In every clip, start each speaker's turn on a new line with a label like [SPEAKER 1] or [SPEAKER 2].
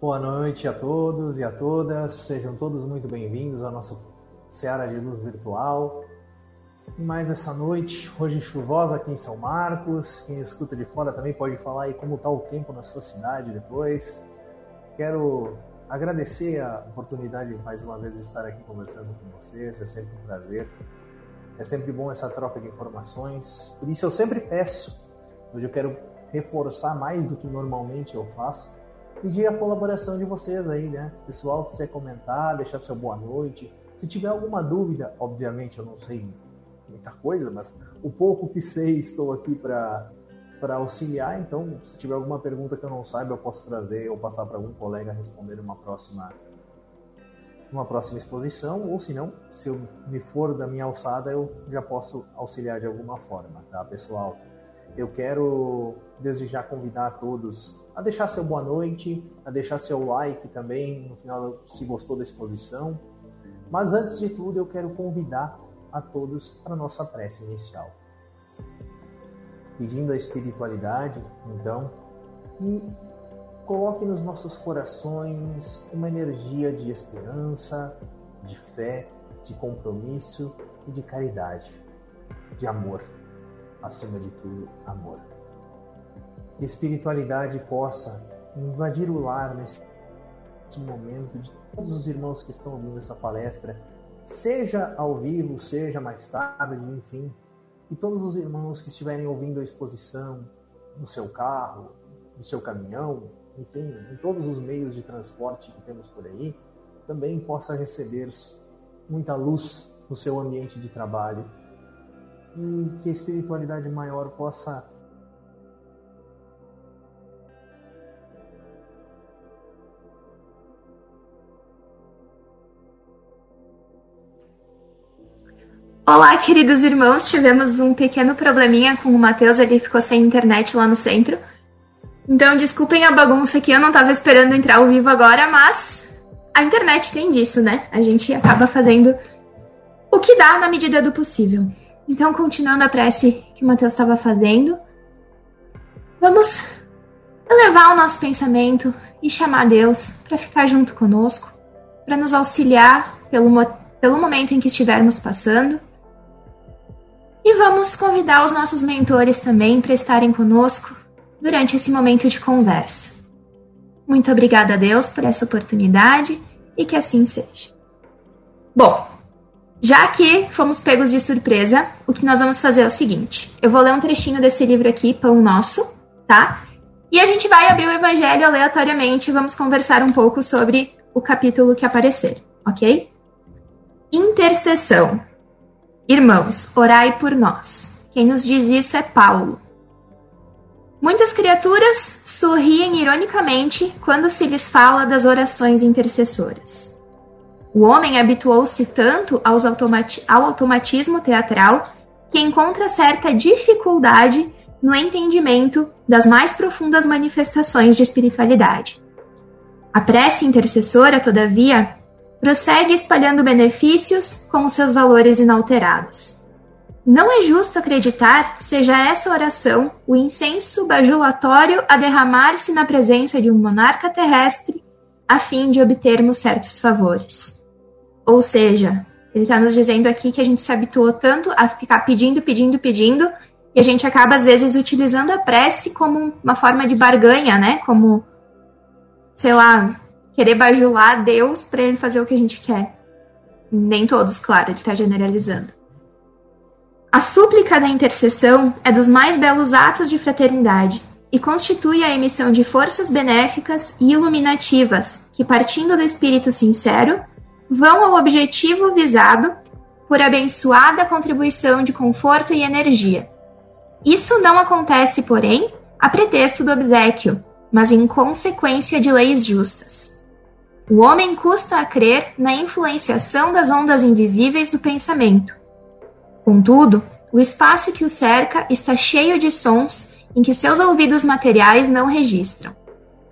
[SPEAKER 1] Boa noite a todos e a todas, sejam todos muito bem-vindos à nossa Seara de Luz Virtual. E mais essa noite, hoje chuvosa aqui em São Marcos. Quem escuta de fora também pode falar aí como está o tempo na sua cidade depois. Quero agradecer a oportunidade mais uma vez de estar aqui conversando com vocês, é sempre um prazer. É sempre bom essa troca de informações. Por isso eu sempre peço, hoje eu quero reforçar mais do que normalmente eu faço, pedir a colaboração de vocês aí, né? Pessoal, quiser comentar, deixar seu boa noite. Se tiver alguma dúvida, obviamente eu não sei muita coisa, mas o pouco que sei estou aqui para para auxiliar. Então, se tiver alguma pergunta que eu não saiba, eu posso trazer ou passar para algum colega responder numa próxima uma próxima exposição, ou se não, se eu me for da minha alçada, eu já posso auxiliar de alguma forma, tá, pessoal? Eu quero desde já convidar a todos a deixar seu boa noite, a deixar seu like também no final se gostou da exposição. Mas antes de tudo, eu quero convidar a todos para a nossa prece inicial. Pedindo a espiritualidade, então, que coloque nos nossos corações uma energia de esperança, de fé, de compromisso e de caridade, de amor, acima de tudo, amor. Que a espiritualidade possa invadir o lar nesse momento de todos os irmãos que estão ouvindo essa palestra, seja ao vivo, seja mais tarde, enfim, que todos os irmãos que estiverem ouvindo a exposição no seu carro, no seu caminhão, enfim, em todos os meios de transporte que temos por aí, também possa receber muita luz no seu ambiente de trabalho e que a espiritualidade maior possa
[SPEAKER 2] Olá, queridos irmãos. Tivemos um pequeno probleminha com o Matheus, ele ficou sem internet lá no centro. Então, desculpem a bagunça aqui, eu não estava esperando entrar ao vivo agora, mas a internet tem disso, né? A gente acaba fazendo o que dá na medida do possível. Então, continuando a prece que o Matheus estava fazendo, vamos elevar o nosso pensamento e chamar Deus para ficar junto conosco, para nos auxiliar pelo, pelo momento em que estivermos passando e vamos convidar os nossos mentores também para estarem conosco durante esse momento de conversa. Muito obrigada a Deus por essa oportunidade e que assim seja. Bom, já que fomos pegos de surpresa, o que nós vamos fazer é o seguinte: eu vou ler um trechinho desse livro aqui, Pão Nosso, tá? E a gente vai abrir o Evangelho aleatoriamente e vamos conversar um pouco sobre o capítulo que aparecer, ok? Intercessão. Irmãos, orai por nós. Quem nos diz isso é Paulo. Muitas criaturas sorriem ironicamente quando se lhes fala das orações intercessoras. O homem habituou-se tanto automati ao automatismo teatral que encontra certa dificuldade no entendimento das mais profundas manifestações de espiritualidade. A prece intercessora, todavia, prossegue espalhando benefícios com os seus valores inalterados. Não é justo acreditar seja essa oração o incenso bajulatório a derramar-se na presença de um monarca terrestre a fim de obtermos certos favores. Ou seja, ele está nos dizendo aqui que a gente se habituou tanto a ficar pedindo, pedindo, pedindo, e a gente acaba, às vezes, utilizando a prece como uma forma de barganha, né? Como, sei lá, querer bajular Deus para ele fazer o que a gente quer. Nem todos, claro, ele está generalizando. A súplica da intercessão é dos mais belos atos de fraternidade e constitui a emissão de forças benéficas e iluminativas que, partindo do espírito sincero, vão ao objetivo visado por abençoada contribuição de conforto e energia. Isso não acontece, porém, a pretexto do obsequio, mas em consequência de leis justas. O homem custa a crer na influenciação das ondas invisíveis do pensamento Contudo, o espaço que o cerca está cheio de sons em que seus ouvidos materiais não registram.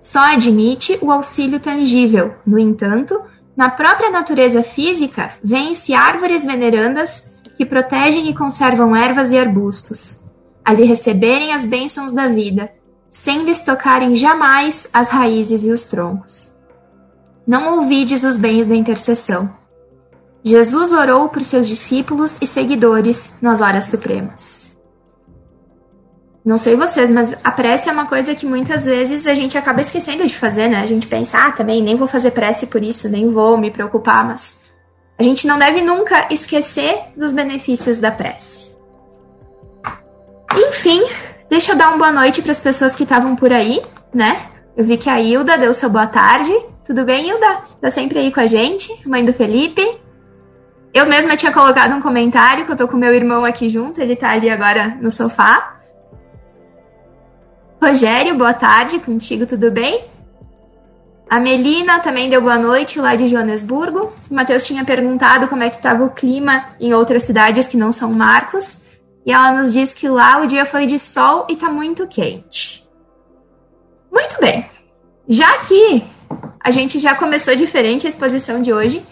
[SPEAKER 2] Só admite o auxílio tangível. No entanto, na própria natureza física, vêem-se árvores venerandas que protegem e conservam ervas e arbustos, a lhe receberem as bênçãos da vida, sem lhes tocarem jamais as raízes e os troncos. Não ouvides os bens da intercessão Jesus orou por seus discípulos e seguidores nas horas supremas. Não sei vocês, mas a prece é uma coisa que muitas vezes a gente acaba esquecendo de fazer, né? A gente pensa, ah, também nem vou fazer prece por isso, nem vou me preocupar, mas a gente não deve nunca esquecer dos benefícios da prece. Enfim, deixa eu dar uma boa noite para as pessoas que estavam por aí, né? Eu vi que a Hilda deu seu boa tarde. Tudo bem, Hilda? Tá sempre aí com a gente, mãe do Felipe. Eu mesma tinha colocado um comentário que eu tô com meu irmão aqui junto, ele tá ali agora no sofá. Rogério, boa tarde, contigo tudo bem? A Melina também deu boa noite lá de Joanesburgo. O Matheus tinha perguntado como é que estava o clima em outras cidades que não são Marcos. E ela nos diz que lá o dia foi de sol e tá muito quente. Muito bem. Já que a gente já começou diferente a exposição de hoje,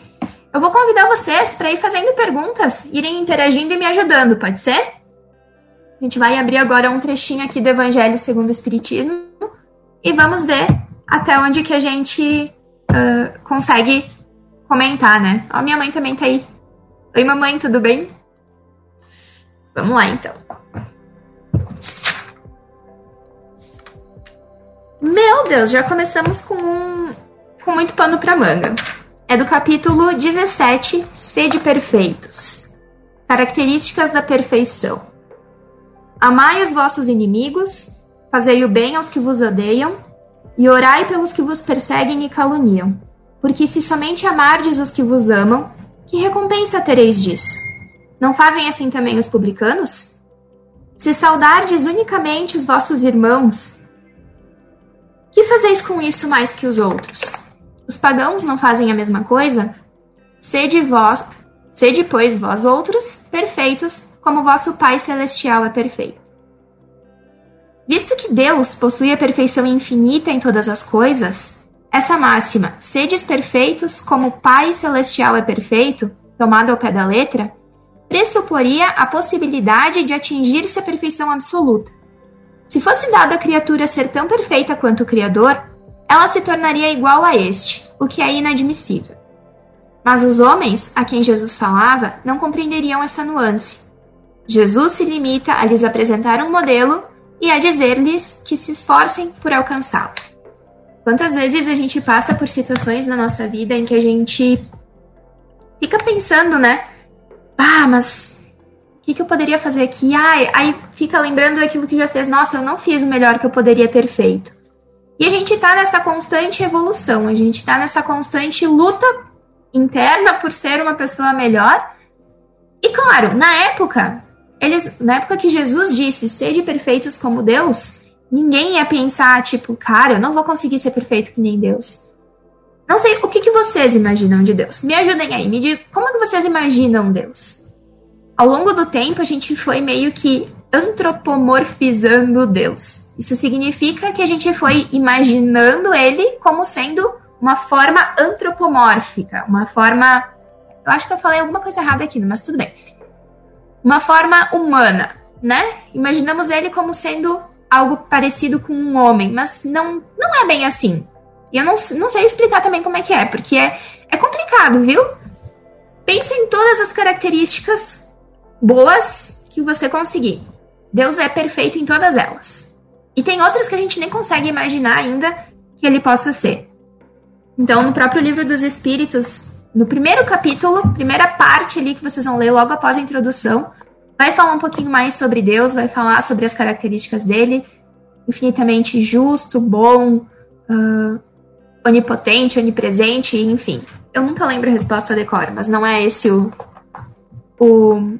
[SPEAKER 2] eu vou convidar vocês para ir fazendo perguntas, irem interagindo e me ajudando, pode ser? A gente vai abrir agora um trechinho aqui do Evangelho segundo o Espiritismo e vamos ver até onde que a gente uh, consegue comentar, né? Ó, minha mãe também tá aí. Oi, mamãe, tudo bem? Vamos lá, então. Meu Deus, já começamos com um com muito pano para manga é do capítulo 17, Sede Perfeitos. Características da perfeição. Amai os vossos inimigos, fazei o bem aos que vos odeiam, e orai pelos que vos perseguem e caluniam. Porque se somente amardes os que vos amam, que recompensa tereis disso? Não fazem assim também os publicanos? Se saudardes unicamente os vossos irmãos, que fazeis com isso mais que os outros? Os pagãos não fazem a mesma coisa? Sede vós, sede pois vós outros perfeitos, como vosso Pai celestial é perfeito. Visto que Deus possui a perfeição infinita em todas as coisas, essa máxima, sedes perfeitos como o Pai celestial é perfeito, tomada ao pé da letra, pressuporia a possibilidade de atingir-se a perfeição absoluta. Se fosse dado à criatura ser tão perfeita quanto o Criador, ela se tornaria igual a este, o que é inadmissível. Mas os homens a quem Jesus falava não compreenderiam essa nuance. Jesus se limita a lhes apresentar um modelo e a dizer-lhes que se esforcem por alcançá-lo. Quantas vezes a gente passa por situações na nossa vida em que a gente fica pensando, né? Ah, mas o que, que eu poderia fazer aqui? Ah, aí fica lembrando daquilo que já fez. Nossa, eu não fiz o melhor que eu poderia ter feito. E a gente está nessa constante evolução, a gente está nessa constante luta interna por ser uma pessoa melhor. E claro, na época, eles, na época que Jesus disse, sede perfeitos como Deus, ninguém ia pensar, tipo, cara, eu não vou conseguir ser perfeito que nem Deus. Não sei, o que, que vocês imaginam de Deus? Me ajudem aí, me digam, como é que vocês imaginam Deus? Ao longo do tempo, a gente foi meio que antropomorfizando Deus. Isso significa que a gente foi imaginando ele como sendo uma forma antropomórfica, uma forma. Eu acho que eu falei alguma coisa errada aqui, mas tudo bem. Uma forma humana, né? Imaginamos ele como sendo algo parecido com um homem, mas não, não é bem assim. E eu não, não sei explicar também como é que é, porque é, é complicado, viu? Pense em todas as características boas que você conseguir. Deus é perfeito em todas elas. E tem outras que a gente nem consegue imaginar ainda que ele possa ser. Então, no próprio livro dos Espíritos, no primeiro capítulo, primeira parte ali que vocês vão ler logo após a introdução, vai falar um pouquinho mais sobre Deus, vai falar sobre as características dele, infinitamente justo, bom, uh, onipotente, onipresente, enfim. Eu nunca lembro a resposta decor, mas não é esse o, o,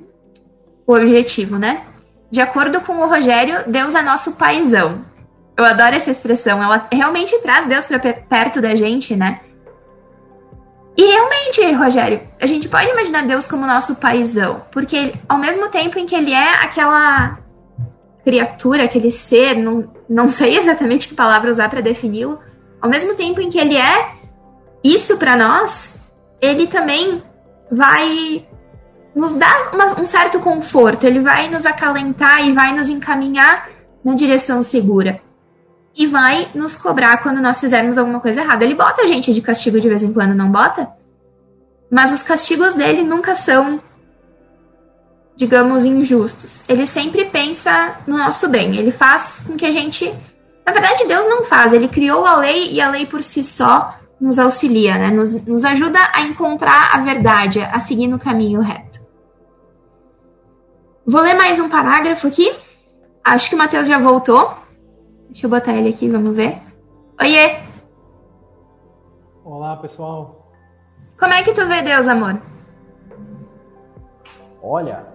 [SPEAKER 2] o objetivo, né? De acordo com o Rogério, Deus é nosso paizão. Eu adoro essa expressão, ela realmente traz Deus para perto da gente, né? E realmente, Rogério, a gente pode imaginar Deus como nosso paizão, porque ao mesmo tempo em que ele é aquela criatura, aquele ser, não, não sei exatamente que palavra usar para defini-lo, ao mesmo tempo em que ele é isso para nós, ele também vai nos dar uma, um certo conforto, ele vai nos acalentar e vai nos encaminhar na direção segura. E vai nos cobrar quando nós fizermos alguma coisa errada. Ele bota a gente de castigo de vez em quando, não bota? Mas os castigos dele nunca são, digamos, injustos. Ele sempre pensa no nosso bem. Ele faz com que a gente. Na verdade, Deus não faz. Ele criou a lei e a lei por si só nos auxilia, né? Nos, nos ajuda a encontrar a verdade, a seguir no caminho reto. Vou ler mais um parágrafo aqui. Acho que o Matheus já voltou. Deixa eu botar ele aqui, vamos ver. Oiê!
[SPEAKER 1] Olá, pessoal.
[SPEAKER 2] Como é que tu vê Deus, amor?
[SPEAKER 1] Olha,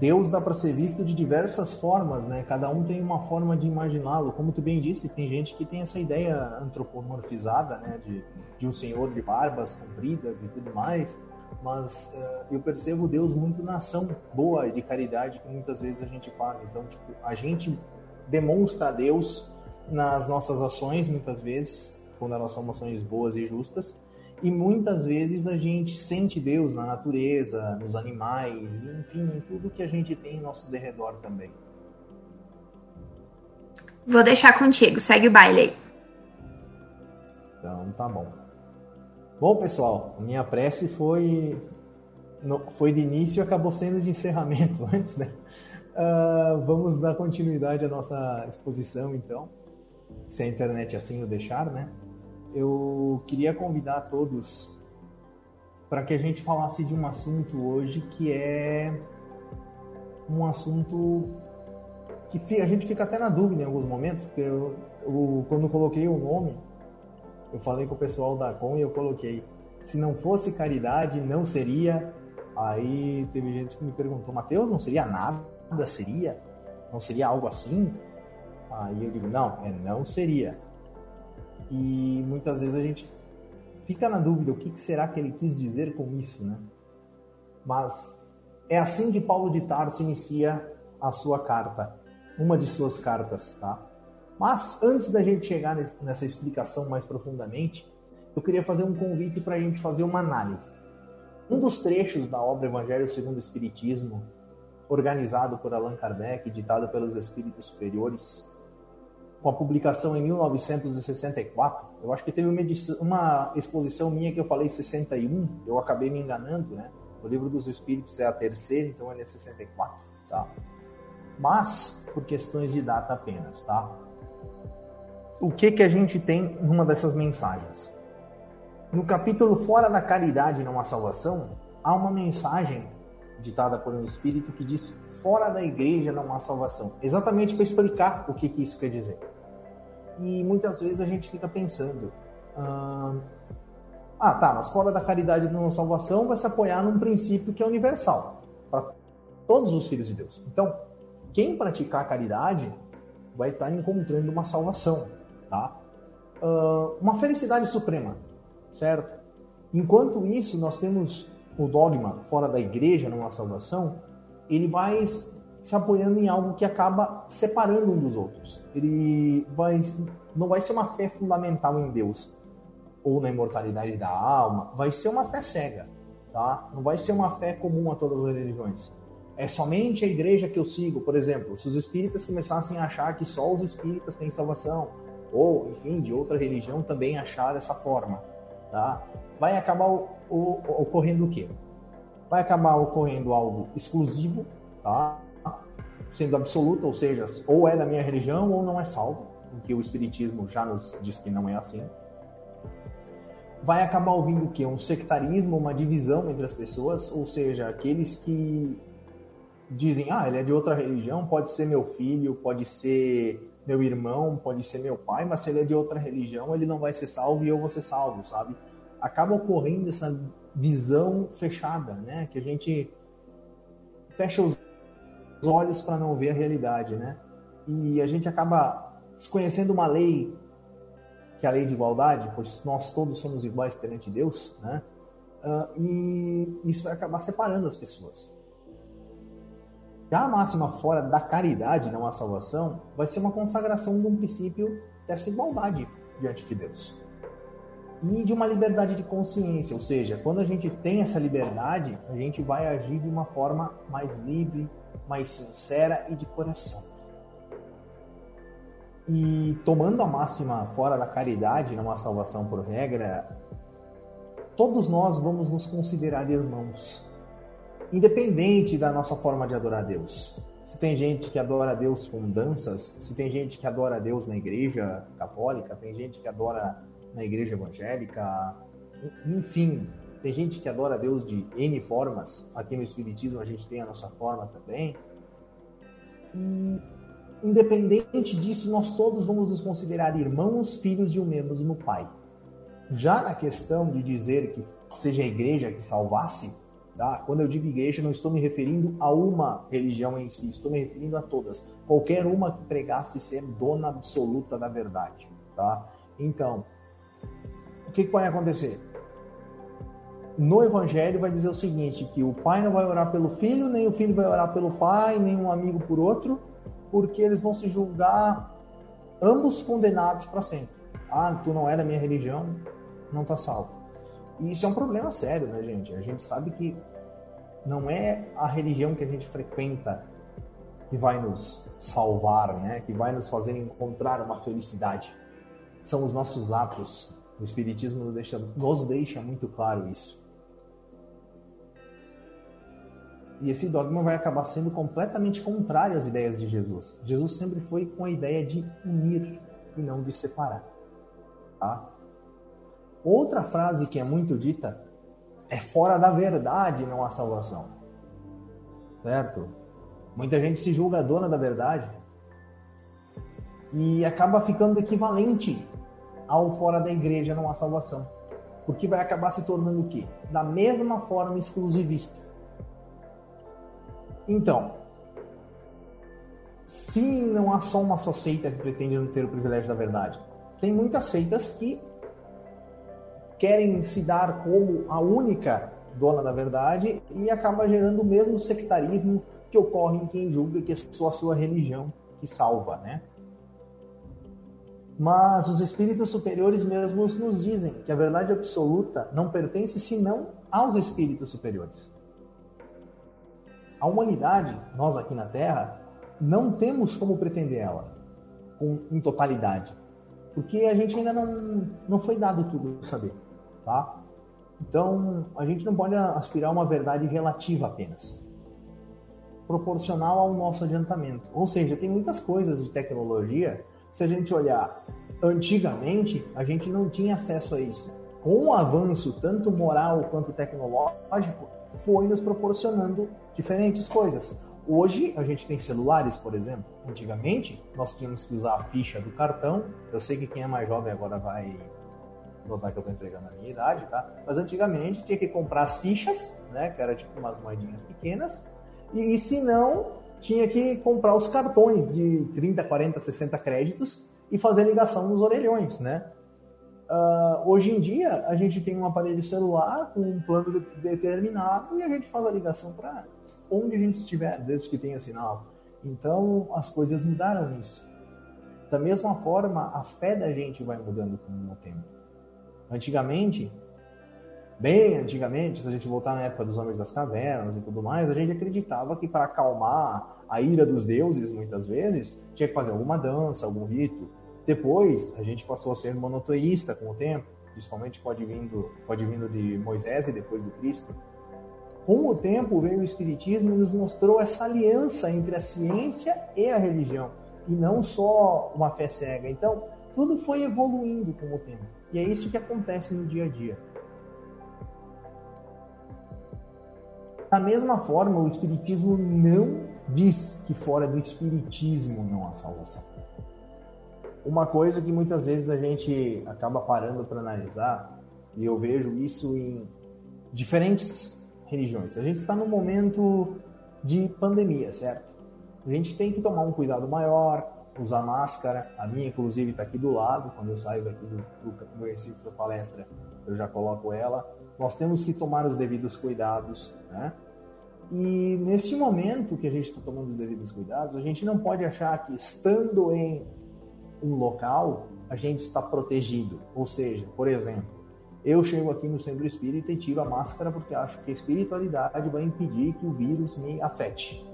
[SPEAKER 1] Deus dá para ser visto de diversas formas, né? Cada um tem uma forma de imaginá-lo. Como tu bem disse, tem gente que tem essa ideia antropomorfizada, né? De, de um senhor de barbas compridas e tudo mais. Mas uh, eu percebo Deus muito na ação boa de caridade que muitas vezes a gente faz. Então, tipo, a gente demonstra a Deus nas nossas ações, muitas vezes, quando elas são ações boas e justas. E muitas vezes a gente sente Deus na natureza, nos animais, enfim, em tudo que a gente tem em nosso derredor também.
[SPEAKER 2] Vou deixar contigo, segue o baile aí.
[SPEAKER 1] Então tá bom. Bom, pessoal, minha prece foi foi de início e acabou sendo de encerramento antes, né? Uh, vamos dar continuidade à nossa exposição, então, se a internet assim o deixar, né? Eu queria convidar todos para que a gente falasse de um assunto hoje que é um assunto que a gente fica até na dúvida em alguns momentos, porque eu, eu, quando eu coloquei o nome, eu falei com o pessoal da Com e eu coloquei: se não fosse caridade, não seria. Aí teve gente que me perguntou: Mateus, não seria nada? Nada seria? Não seria algo assim? Aí eu digo, não, é, não seria. E muitas vezes a gente fica na dúvida o que, será que ele quis dizer com isso, né? Mas é assim que Paulo de Tarso inicia a sua carta, uma de suas cartas, tá? Mas antes da gente chegar nessa explicação mais profundamente, eu queria fazer um convite para a gente fazer uma análise. Um dos trechos da obra Evangelho segundo o Espiritismo, organizado por Allan Kardec, ditado pelos espíritos superiores, com a publicação em 1964. Eu acho que teve uma, edição, uma, exposição minha que eu falei 61, eu acabei me enganando, né? O livro dos espíritos é a terceira, então ele é 64, tá? Mas por questões de data apenas, tá? O que que a gente tem numa dessas mensagens? No capítulo Fora da Caridade não há salvação, há uma mensagem ditada por um espírito que diz fora da igreja não há salvação. Exatamente para explicar o que, que, isso quer dizer. E muitas vezes a gente fica pensando, ah, tá, mas fora da caridade não há salvação vai se apoiar num princípio que é universal para todos os filhos de Deus. Então, quem praticar a caridade vai estar encontrando uma salvação, tá? Uma felicidade suprema, certo? Enquanto isso, nós temos o dogma fora da igreja, numa salvação, ele vai se apoiando em algo que acaba separando um dos outros. Ele vai, não vai ser uma fé fundamental em Deus ou na imortalidade da alma, vai ser uma fé cega, tá? Não vai ser uma fé comum a todas as religiões. é somente a igreja que eu sigo, por exemplo, se os espíritas começassem a achar que só os espíritas têm salvação, ou, enfim, de outra religião também achar dessa forma, tá? Vai acabar o, ocorrendo o quê? Vai acabar ocorrendo algo exclusivo, tá? Sendo absoluto, ou seja, ou é da minha religião ou não é salvo, o que o espiritismo já nos diz que não é assim. Vai acabar ouvindo o quê? Um sectarismo, uma divisão entre as pessoas, ou seja, aqueles que dizem, ah, ele é de outra religião, pode ser meu filho, pode ser meu irmão, pode ser meu pai, mas se ele é de outra religião, ele não vai ser salvo e eu vou ser salvo, sabe? Acaba ocorrendo essa visão fechada, né? Que a gente fecha os olhos para não ver a realidade, né? E a gente acaba desconhecendo uma lei que é a lei de igualdade, pois nós todos somos iguais perante Deus, né? Uh, e isso vai acabar separando as pessoas. Já a máxima fora da caridade, não a salvação, vai ser uma consagração de um princípio dessa igualdade diante de Deus. E de uma liberdade de consciência, ou seja, quando a gente tem essa liberdade, a gente vai agir de uma forma mais livre, mais sincera e de coração. E tomando a máxima fora da caridade, não a salvação por regra, todos nós vamos nos considerar irmãos independente da nossa forma de adorar a Deus. Se tem gente que adora a Deus com danças, se tem gente que adora a Deus na igreja católica, tem gente que adora na igreja evangélica, enfim, tem gente que adora Deus de N formas. Aqui no Espiritismo a gente tem a nossa forma também. E, independente disso, nós todos vamos nos considerar irmãos, filhos de um mesmo Pai. Já na questão de dizer que seja a igreja que salvasse, Tá? Quando eu digo igreja, não estou me referindo a uma religião em si, estou me referindo a todas. Qualquer uma que pregasse ser dona absoluta da verdade. Tá? Então, o que, que vai acontecer? No Evangelho vai dizer o seguinte: que o pai não vai orar pelo filho, nem o filho vai orar pelo pai, nem um amigo por outro, porque eles vão se julgar ambos condenados para sempre. Ah, tu não era minha religião, não está salvo. E isso é um problema sério, né, gente? A gente sabe que não é a religião que a gente frequenta que vai nos salvar, né? Que vai nos fazer encontrar uma felicidade. São os nossos atos. O Espiritismo nos deixa, nos deixa muito claro isso. E esse dogma vai acabar sendo completamente contrário às ideias de Jesus. Jesus sempre foi com a ideia de unir e não de separar. Tá? Outra frase que é muito dita é fora da verdade não há salvação. Certo? Muita gente se julga dona da verdade e acaba ficando equivalente ao fora da igreja não há salvação. Porque vai acabar se tornando o quê? Da mesma forma exclusivista. Então, se não há só uma só seita que pretende não ter o privilégio da verdade, tem muitas seitas que querem se dar como a única dona da verdade e acaba gerando o mesmo sectarismo que ocorre em quem julga que é só a sua religião que salva, né? Mas os espíritos superiores mesmos nos dizem que a verdade absoluta não pertence senão aos espíritos superiores. A humanidade, nós aqui na Terra, não temos como pretender ela com, em totalidade, porque a gente ainda não, não foi dado tudo saber tá? Então, a gente não pode aspirar a uma verdade relativa apenas, proporcional ao nosso adiantamento. Ou seja, tem muitas coisas de tecnologia, se a gente olhar antigamente, a gente não tinha acesso a isso. Com o avanço, tanto moral quanto tecnológico, foi nos proporcionando diferentes coisas. Hoje a gente tem celulares, por exemplo. Antigamente nós tínhamos que usar a ficha do cartão. Eu sei que quem é mais jovem agora vai notar que eu tô entregando a minha idade, tá? Mas antigamente tinha que comprar as fichas, né? Que era tipo umas moedinhas pequenas. E, e se não, tinha que comprar os cartões de 30, 40, 60 créditos e fazer ligação nos orelhões, né? Uh, hoje em dia, a gente tem um aparelho celular com um plano determinado e a gente faz a ligação para onde a gente estiver, desde que tenha sinal. Então, as coisas mudaram nisso. Da mesma forma, a fé da gente vai mudando com o tempo. Antigamente, Bem antigamente, se a gente voltar na época dos homens das cavernas e tudo mais, a gente acreditava que para acalmar a ira dos deuses, muitas vezes, tinha que fazer alguma dança, algum rito. Depois, a gente passou a ser monoteísta com o tempo, principalmente pode vindo, pode vindo de Moisés e depois do Cristo. Com o tempo veio o Espiritismo e nos mostrou essa aliança entre a ciência e a religião, e não só uma fé cega. Então, tudo foi evoluindo com o tempo. E é isso que acontece no dia a dia. Da mesma forma, o Espiritismo não diz que fora do Espiritismo não há salvação. Uma coisa que muitas vezes a gente acaba parando para analisar, e eu vejo isso em diferentes religiões. A gente está num momento de pandemia, certo? A gente tem que tomar um cuidado maior, usar máscara. A minha, inclusive, está aqui do lado. Quando eu saio daqui do, do, do recinto da palestra, eu já coloco ela. Nós temos que tomar os devidos cuidados, né? E nesse momento que a gente está tomando os devidos cuidados, a gente não pode achar que estando em um local a gente está protegido. Ou seja, por exemplo, eu chego aqui no centro espírita e tiro a máscara porque acho que a espiritualidade vai impedir que o vírus me afete.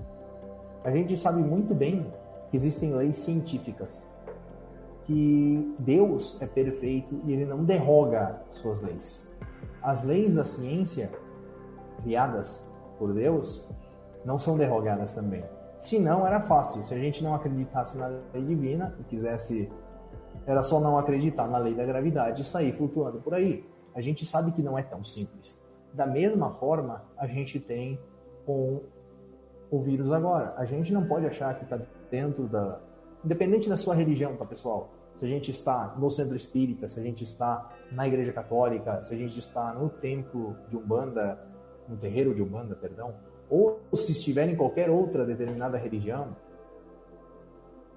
[SPEAKER 1] A gente sabe muito bem que existem leis científicas, que Deus é perfeito e ele não derroga suas leis. As leis da ciência criadas por Deus não são derrogadas também. Se não, era fácil. Se a gente não acreditasse na lei divina e quisesse. Era só não acreditar na lei da gravidade e sair flutuando por aí. A gente sabe que não é tão simples. Da mesma forma, a gente tem com o vírus agora. A gente não pode achar que está dentro da. Independente da sua religião, tá, pessoal? Se a gente está no centro espírita, se a gente está na igreja católica, se a gente está no templo de Umbanda, no terreiro de Umbanda, perdão, ou se estiver em qualquer outra determinada religião,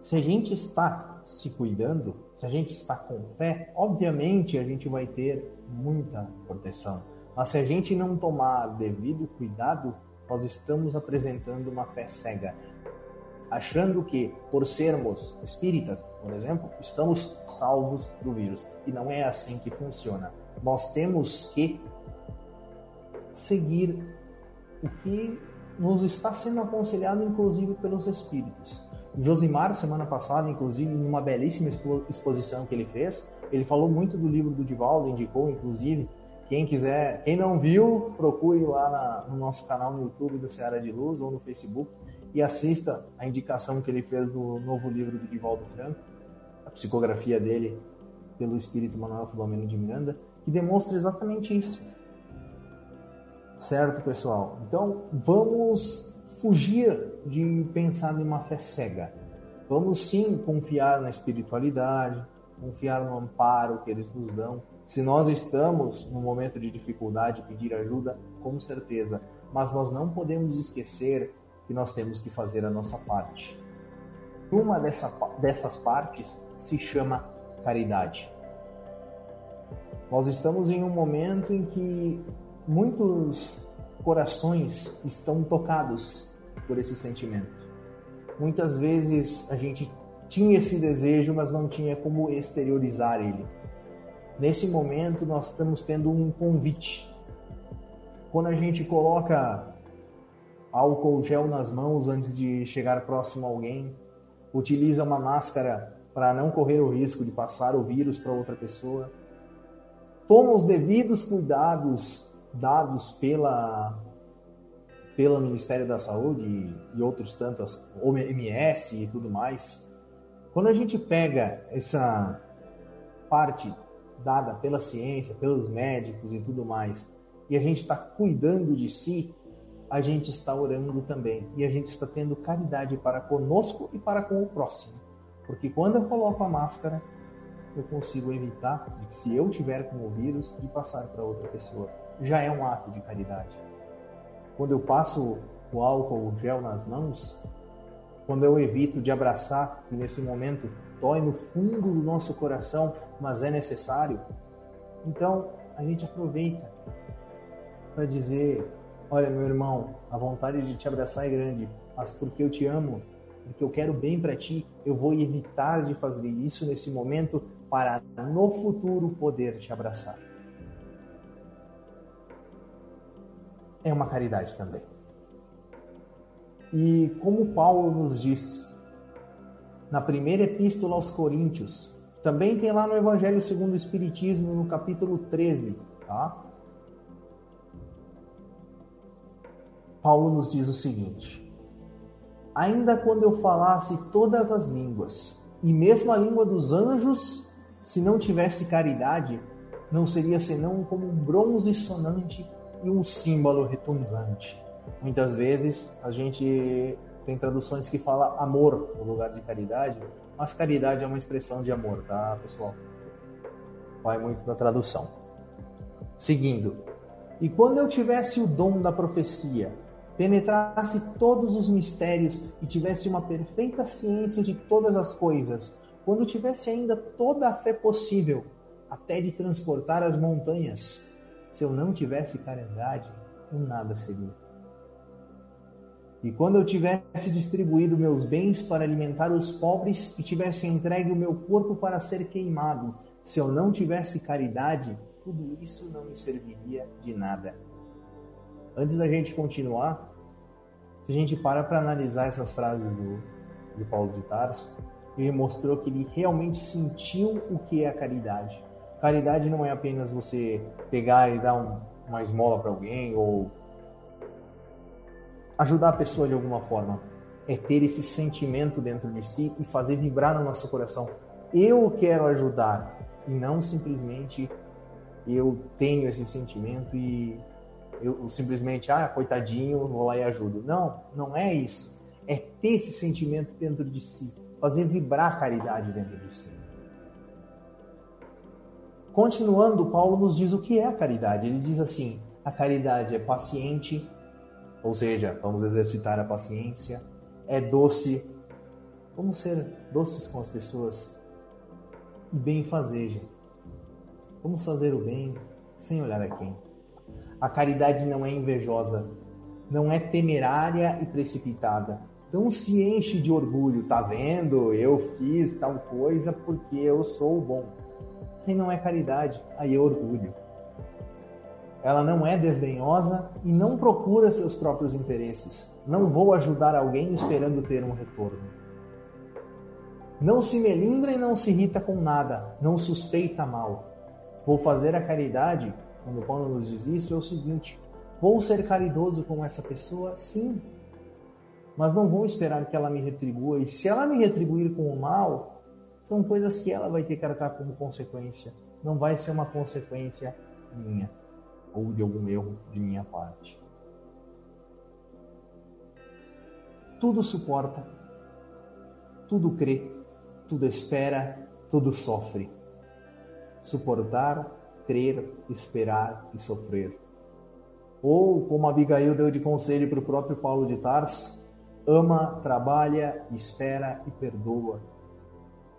[SPEAKER 1] se a gente está se cuidando, se a gente está com fé, obviamente a gente vai ter muita proteção. Mas se a gente não tomar devido cuidado, nós estamos apresentando uma fé cega, achando que por sermos espíritas, por exemplo, estamos salvos do vírus. E não é assim que funciona. Nós temos que seguir o que nos está sendo aconselhado, inclusive, pelos espíritos. Josimar, semana passada, inclusive, em uma belíssima exposição que ele fez, ele falou muito do livro do Divaldo, indicou, inclusive, quem quiser, quem não viu, procure lá na, no nosso canal no YouTube do Seara de Luz ou no Facebook e assista a indicação que ele fez do novo livro do Divaldo Franco, a psicografia dele pelo espírito Manuel Filomeno de Miranda, que demonstra exatamente isso Certo, pessoal? Então, vamos fugir de pensar em uma fé cega. Vamos sim confiar na espiritualidade, confiar no amparo que eles nos dão. Se nós estamos no momento de dificuldade, pedir ajuda, com certeza. Mas nós não podemos esquecer que nós temos que fazer a nossa parte. Uma dessa, dessas partes se chama caridade. Nós estamos em um momento em que muitos corações estão tocados por esse sentimento. Muitas vezes a gente tinha esse desejo, mas não tinha como exteriorizar ele. Nesse momento, nós estamos tendo um convite. Quando a gente coloca álcool gel nas mãos antes de chegar próximo a alguém, utiliza uma máscara para não correr o risco de passar o vírus para outra pessoa, toma os devidos cuidados dados pela pelo Ministério da Saúde e outros tantas, OMS e tudo mais, quando a gente pega essa parte dada pela ciência, pelos médicos e tudo mais, e a gente está cuidando de si, a gente está orando também. E a gente está tendo caridade para conosco e para com o próximo. Porque quando eu coloco a máscara, eu consigo evitar se eu tiver com o vírus, de passar para outra pessoa já é um ato de caridade. Quando eu passo o álcool, o gel nas mãos, quando eu evito de abraçar, e nesse momento dói no fundo do nosso coração, mas é necessário, então a gente aproveita para dizer: Olha, meu irmão, a vontade de te abraçar é grande, mas porque eu te amo, porque eu quero bem para ti, eu vou evitar de fazer isso nesse momento para no futuro poder te abraçar. É uma caridade também. E como Paulo nos diz na primeira epístola aos Coríntios, também tem lá no Evangelho segundo o Espiritismo, no capítulo 13, tá? Paulo nos diz o seguinte: Ainda quando eu falasse todas as línguas, e mesmo a língua dos anjos, se não tivesse caridade, não seria senão como um bronze sonante e um símbolo retumbante. Muitas vezes a gente tem traduções que fala amor no lugar de caridade, mas caridade é uma expressão de amor, tá, pessoal? Vai muito da tradução. Seguindo. E quando eu tivesse o dom da profecia, penetrasse todos os mistérios e tivesse uma perfeita ciência de todas as coisas, quando tivesse ainda toda a fé possível, até de transportar as montanhas, se eu não tivesse caridade, eu nada seria. E quando eu tivesse distribuído meus bens para alimentar os pobres e tivesse entregue o meu corpo para ser queimado, se eu não tivesse caridade, tudo isso não me serviria de nada. Antes da gente continuar, se a gente para para analisar essas frases do, de Paulo de Tarso, ele mostrou que ele realmente sentiu o que é a caridade. Caridade não é apenas você pegar e dar um, uma esmola para alguém ou ajudar a pessoa de alguma forma. É ter esse sentimento dentro de si e fazer vibrar no nosso coração. Eu quero ajudar e não simplesmente eu tenho esse sentimento e eu, simplesmente, ah, coitadinho, vou lá e ajudo. Não, não é isso. É ter esse sentimento dentro de si, fazer vibrar a caridade dentro de si. Continuando, Paulo nos diz o que é a caridade. Ele diz assim: a caridade é paciente, ou seja, vamos exercitar a paciência, é doce, vamos ser doces com as pessoas e benfazeja. Vamos fazer o bem sem olhar a quem. A caridade não é invejosa, não é temerária e precipitada. Não se enche de orgulho, tá vendo? Eu fiz tal coisa porque eu sou bom. Aí não é caridade, aí é orgulho. Ela não é desdenhosa e não procura seus próprios interesses. Não vou ajudar alguém esperando ter um retorno. Não se melindra e não se irrita com nada, não suspeita mal. Vou fazer a caridade quando Paulo nos diz isso, é o seguinte: vou ser caridoso com essa pessoa, sim, mas não vou esperar que ela me retribua. E se ela me retribuir com o mal, são coisas que ela vai ter que arcar como consequência. Não vai ser uma consequência minha ou de algum erro de minha parte. Tudo suporta, tudo crê, tudo espera, tudo sofre. Suportar crer, esperar e sofrer. Ou, como Abigail deu de conselho para o próprio Paulo de Tarso, ama, trabalha, espera e perdoa.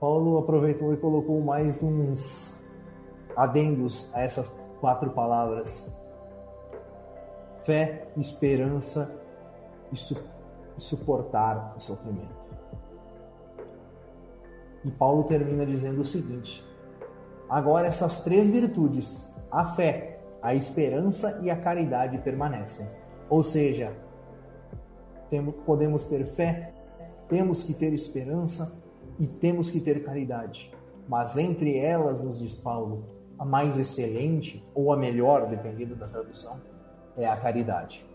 [SPEAKER 1] Paulo aproveitou e colocou mais uns adendos a essas quatro palavras: fé, esperança e, su suportar o sofrimento. E Paulo termina dizendo o seguinte: Agora, essas três virtudes, a fé, a esperança e a caridade, permanecem. Ou seja, temos, podemos ter fé, temos que ter esperança e temos que ter caridade. Mas entre elas, nos diz Paulo, a mais excelente ou a melhor, dependendo da tradução, é a caridade.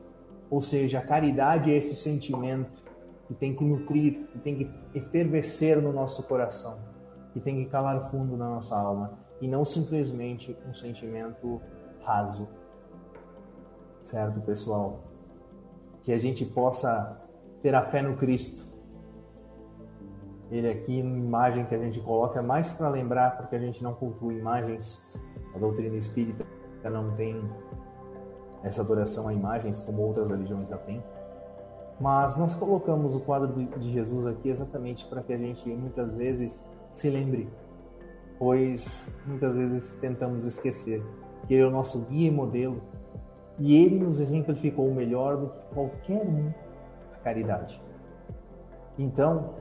[SPEAKER 1] Ou seja, a caridade é esse sentimento que tem que nutrir, que tem que efervescer no nosso coração que tem que calar fundo na nossa alma e não simplesmente um sentimento raso. Certo, pessoal? Que a gente possa ter a fé no Cristo. Ele aqui, na imagem que a gente coloca, é mais para lembrar, porque a gente não cultua imagens. A doutrina espírita não tem essa adoração a imagens, como outras religiões já têm. Mas nós colocamos o quadro de Jesus aqui exatamente para que a gente, muitas vezes, se lembre, pois muitas vezes tentamos esquecer que Ele é o nosso guia e modelo e Ele nos exemplificou melhor do que qualquer um a caridade. Então,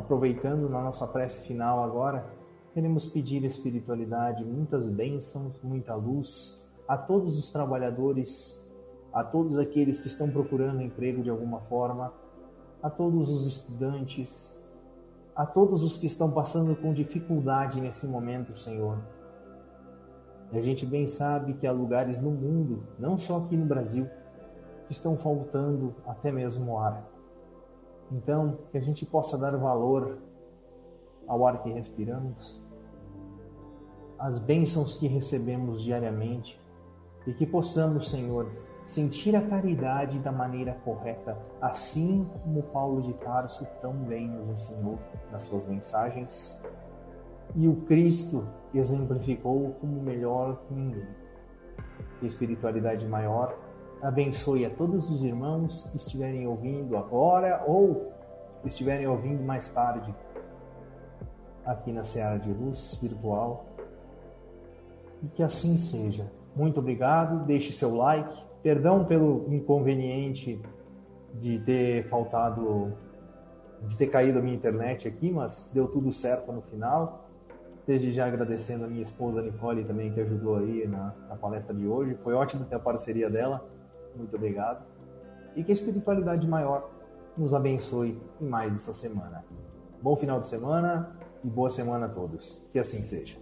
[SPEAKER 1] aproveitando na nossa prece final agora, queremos pedir espiritualidade, muitas bênçãos, muita luz a todos os trabalhadores a todos aqueles que estão procurando emprego de alguma forma, a todos os estudantes, a todos os que estão passando com dificuldade nesse momento, Senhor. E a gente bem sabe que há lugares no mundo, não só aqui no Brasil, que estão faltando até mesmo ar. Então, que a gente possa dar valor ao ar que respiramos, às bênçãos que recebemos diariamente e que possamos, Senhor, sentir a caridade da maneira correta, assim como Paulo de Tarso tão bem nos ensinou nas suas mensagens e o Cristo exemplificou como melhor que ninguém. Espiritualidade maior abençoe a todos os irmãos que estiverem ouvindo agora ou estiverem ouvindo mais tarde aqui na Seara de Luz Virtual. E que assim seja. Muito obrigado. Deixe seu like. Perdão pelo inconveniente de ter faltado, de ter caído a minha internet aqui, mas deu tudo certo no final. Desde já agradecendo a minha esposa Nicole também, que ajudou aí na, na palestra de hoje. Foi ótimo ter a parceria dela. Muito obrigado. E que a espiritualidade maior nos abençoe em mais essa semana. Bom final de semana e boa semana a todos. Que assim seja.